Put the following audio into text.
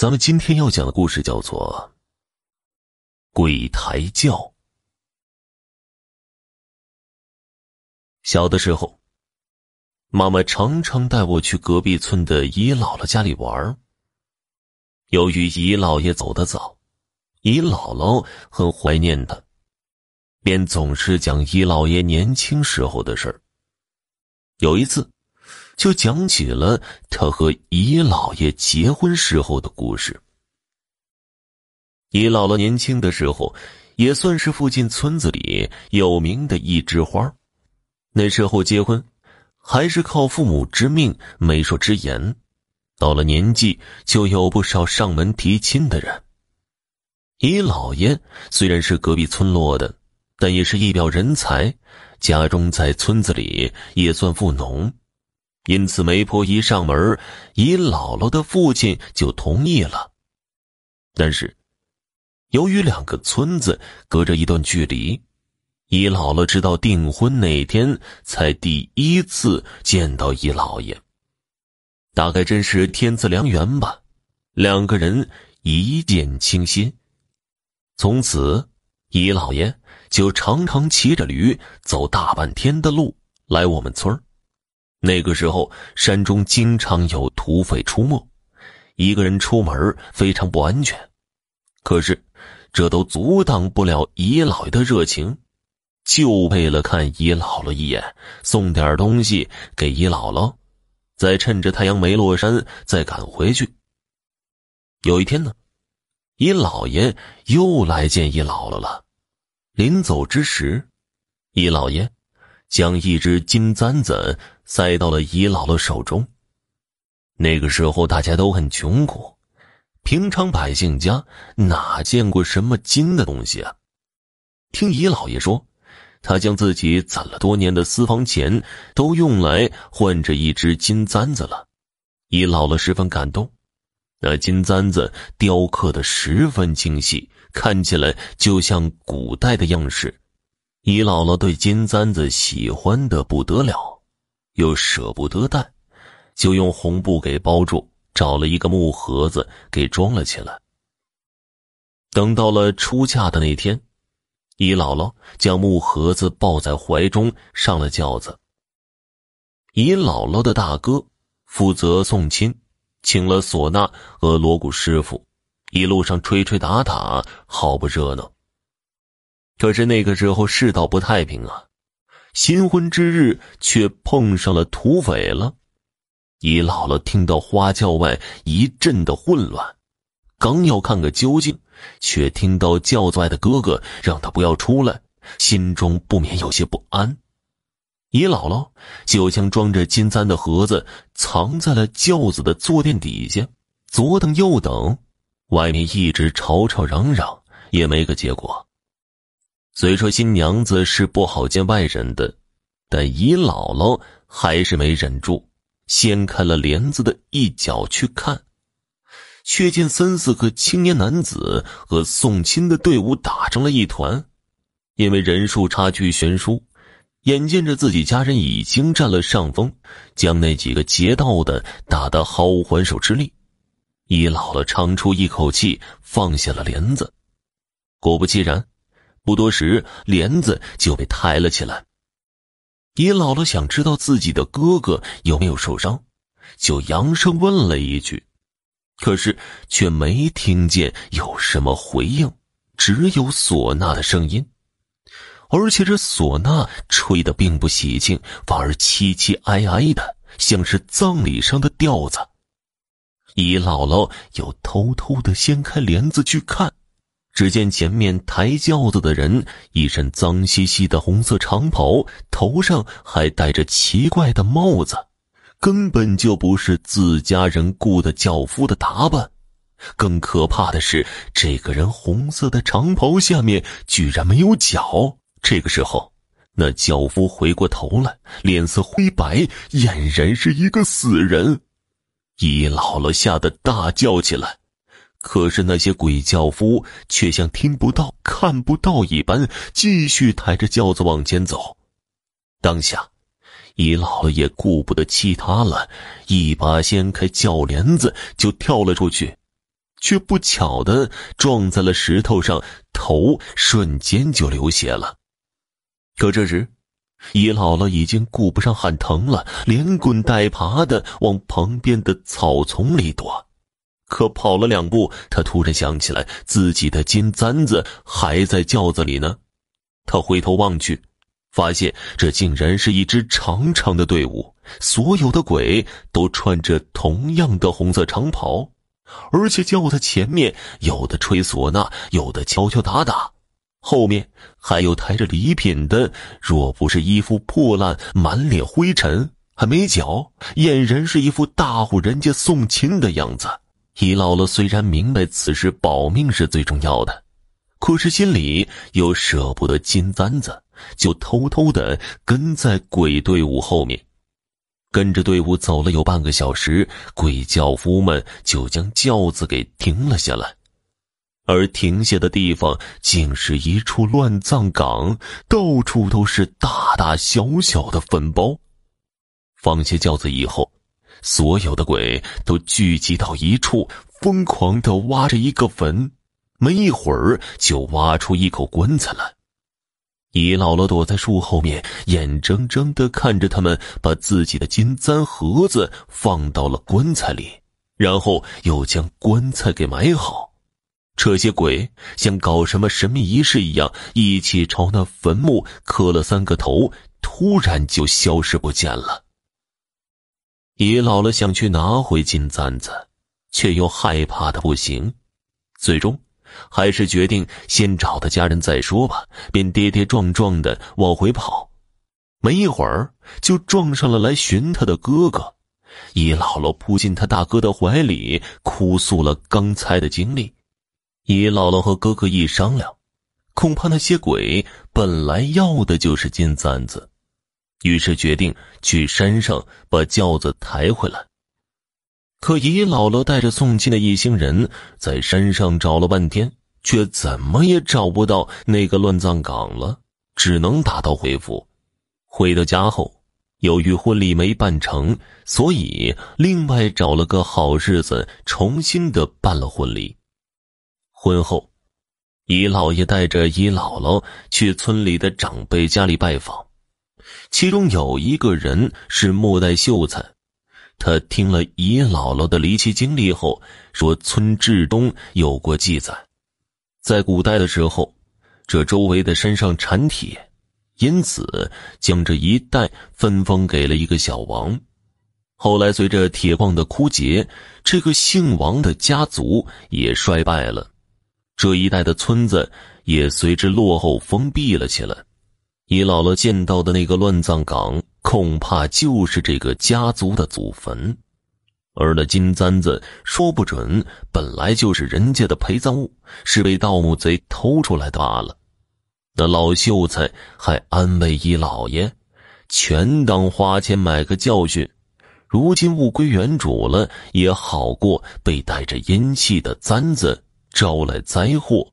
咱们今天要讲的故事叫做《鬼抬轿》。小的时候，妈妈常常带我去隔壁村的姨姥姥家里玩。由于姨姥爷走得早，姨姥姥很怀念他，便总是讲姨姥爷年轻时候的事儿。有一次。就讲起了他和姨姥爷结婚时候的故事。姨姥姥年轻的时候，也算是附近村子里有名的一枝花。那时候结婚，还是靠父母之命、媒妁之言。到了年纪，就有不少上门提亲的人。姨姥爷虽然是隔壁村落的，但也是一表人才，家中在村子里也算富农。因此，媒婆一上门，姨姥姥的父亲就同意了。但是，由于两个村子隔着一段距离，姨姥姥直到订婚那天才第一次见到姨姥爷。大概真是天赐良缘吧，两个人一见倾心。从此，姨姥爷就常常骑着驴走大半天的路来我们村儿。那个时候，山中经常有土匪出没，一个人出门非常不安全。可是，这都阻挡不了姨姥爷的热情，就为了看姨姥姥一眼，送点东西给姨姥姥，再趁着太阳没落山再赶回去。有一天呢，姨姥爷又来见姨姥姥了，临走之时，姨姥爷将一只金簪子。塞到了姨姥姥手中。那个时候大家都很穷苦，平常百姓家哪见过什么金的东西啊？听姨姥爷说，他将自己攒了多年的私房钱都用来换这一只金簪子了。姨姥姥十分感动，那金簪子雕刻的十分精细，看起来就像古代的样式。姨姥姥对金簪子喜欢的不得了。又舍不得带，就用红布给包住，找了一个木盒子给装了起来。等到了出嫁的那天，姨姥姥将木盒子抱在怀中上了轿子。姨姥姥的大哥负责送亲，请了唢呐和锣鼓师傅，一路上吹吹打打，好不热闹。可是那个时候世道不太平啊。新婚之日，却碰上了土匪了。姨姥姥听到花轿外一阵的混乱，刚要看个究竟，却听到轿子外的哥哥让他不要出来，心中不免有些不安。姨姥姥就将装着金簪的盒子藏在了轿子的坐垫底下，左等右等，外面一直吵吵嚷嚷，也没个结果。虽说新娘子是不好见外人的，但姨姥姥还是没忍住，掀开了帘子的一角去看，却见三四个青年男子和送亲的队伍打成了一团。因为人数差距悬殊，眼见着自己家人已经占了上风，将那几个劫道的打得毫无还手之力。姨姥姥长出一口气，放下了帘子。果不其然。不多时，帘子就被抬了起来。姨姥姥想知道自己的哥哥有没有受伤，就扬声问了一句，可是却没听见有什么回应，只有唢呐的声音，而且这唢呐吹的并不喜庆，反而凄凄哀哀的，像是葬礼上的调子。姨姥姥又偷偷的掀开帘子去看。只见前面抬轿子的人一身脏兮兮的红色长袍，头上还戴着奇怪的帽子，根本就不是自家人雇的轿夫的打扮。更可怕的是，这个人红色的长袍下面居然没有脚。这个时候，那轿夫回过头来，脸色灰白，俨然是一个死人。姨姥姥吓得大叫起来。可是那些鬼轿夫却像听不到、看不到一般，继续抬着轿子往前走。当下，姨姥姥也顾不得其他了，一把掀开轿帘子就跳了出去。却不巧的撞在了石头上，头瞬间就流血了。可这时，姨姥姥已经顾不上喊疼了，连滚带爬的往旁边的草丛里躲。可跑了两步，他突然想起来自己的金簪子还在轿子里呢。他回头望去，发现这竟然是一支长长的队伍，所有的鬼都穿着同样的红色长袍，而且轿子前面有的吹唢呐，有的敲敲打打。后面还有抬着礼品的，若不是衣服破烂、满脸灰尘，还没脚，俨然是一副大户人家送亲的样子。姨姥姥虽然明白此时保命是最重要的，可是心里又舍不得金簪子，就偷偷的跟在鬼队伍后面。跟着队伍走了有半个小时，鬼轿夫们就将轿子给停了下来。而停下的地方竟是一处乱葬岗，到处都是大大小小的坟包。放下轿子以后，所有的鬼都聚集到一处，疯狂的挖着一个坟。没一会儿，就挖出一口棺材来。姨姥姥躲在树后面，眼睁睁的看着他们把自己的金簪盒子放到了棺材里，然后又将棺材给埋好。这些鬼像搞什么神秘仪式一样，一起朝那坟墓磕了三个头，突然就消失不见了。姨姥姥想去拿回金簪子，却又害怕的不行，最终还是决定先找他家人再说吧，便跌跌撞撞的往回跑。没一会儿，就撞上了来寻他的哥哥。姨姥姥扑进他大哥的怀里，哭诉了刚才的经历。姨姥姥和哥哥一商量，恐怕那些鬼本来要的就是金簪子，于是决定去山上把轿子抬回来。可姨姥姥带着送亲的一行人在山上找了半天，却怎么也找不到那个乱葬岗了，只能打道回府。回到家后，由于婚礼没办成，所以另外找了个好日子，重新的办了婚礼。婚后，姨姥爷带着姨姥姥去村里的长辈家里拜访，其中有一个人是末代秀才。他听了姨姥姥的离奇经历后，说：“村志东有过记载，在古代的时候，这周围的山上产铁，因此将这一带分封给了一个小王。后来随着铁矿的枯竭，这个姓王的家族也衰败了。”这一带的村子也随之落后封闭了起来。姨姥姥见到的那个乱葬岗，恐怕就是这个家族的祖坟。而那金簪子，说不准本来就是人家的陪葬物，是被盗墓贼偷出来的罢了。那老秀才还安慰姨姥爷：“全当花钱买个教训，如今物归原主了，也好过被带着阴气的簪子。”招来灾祸。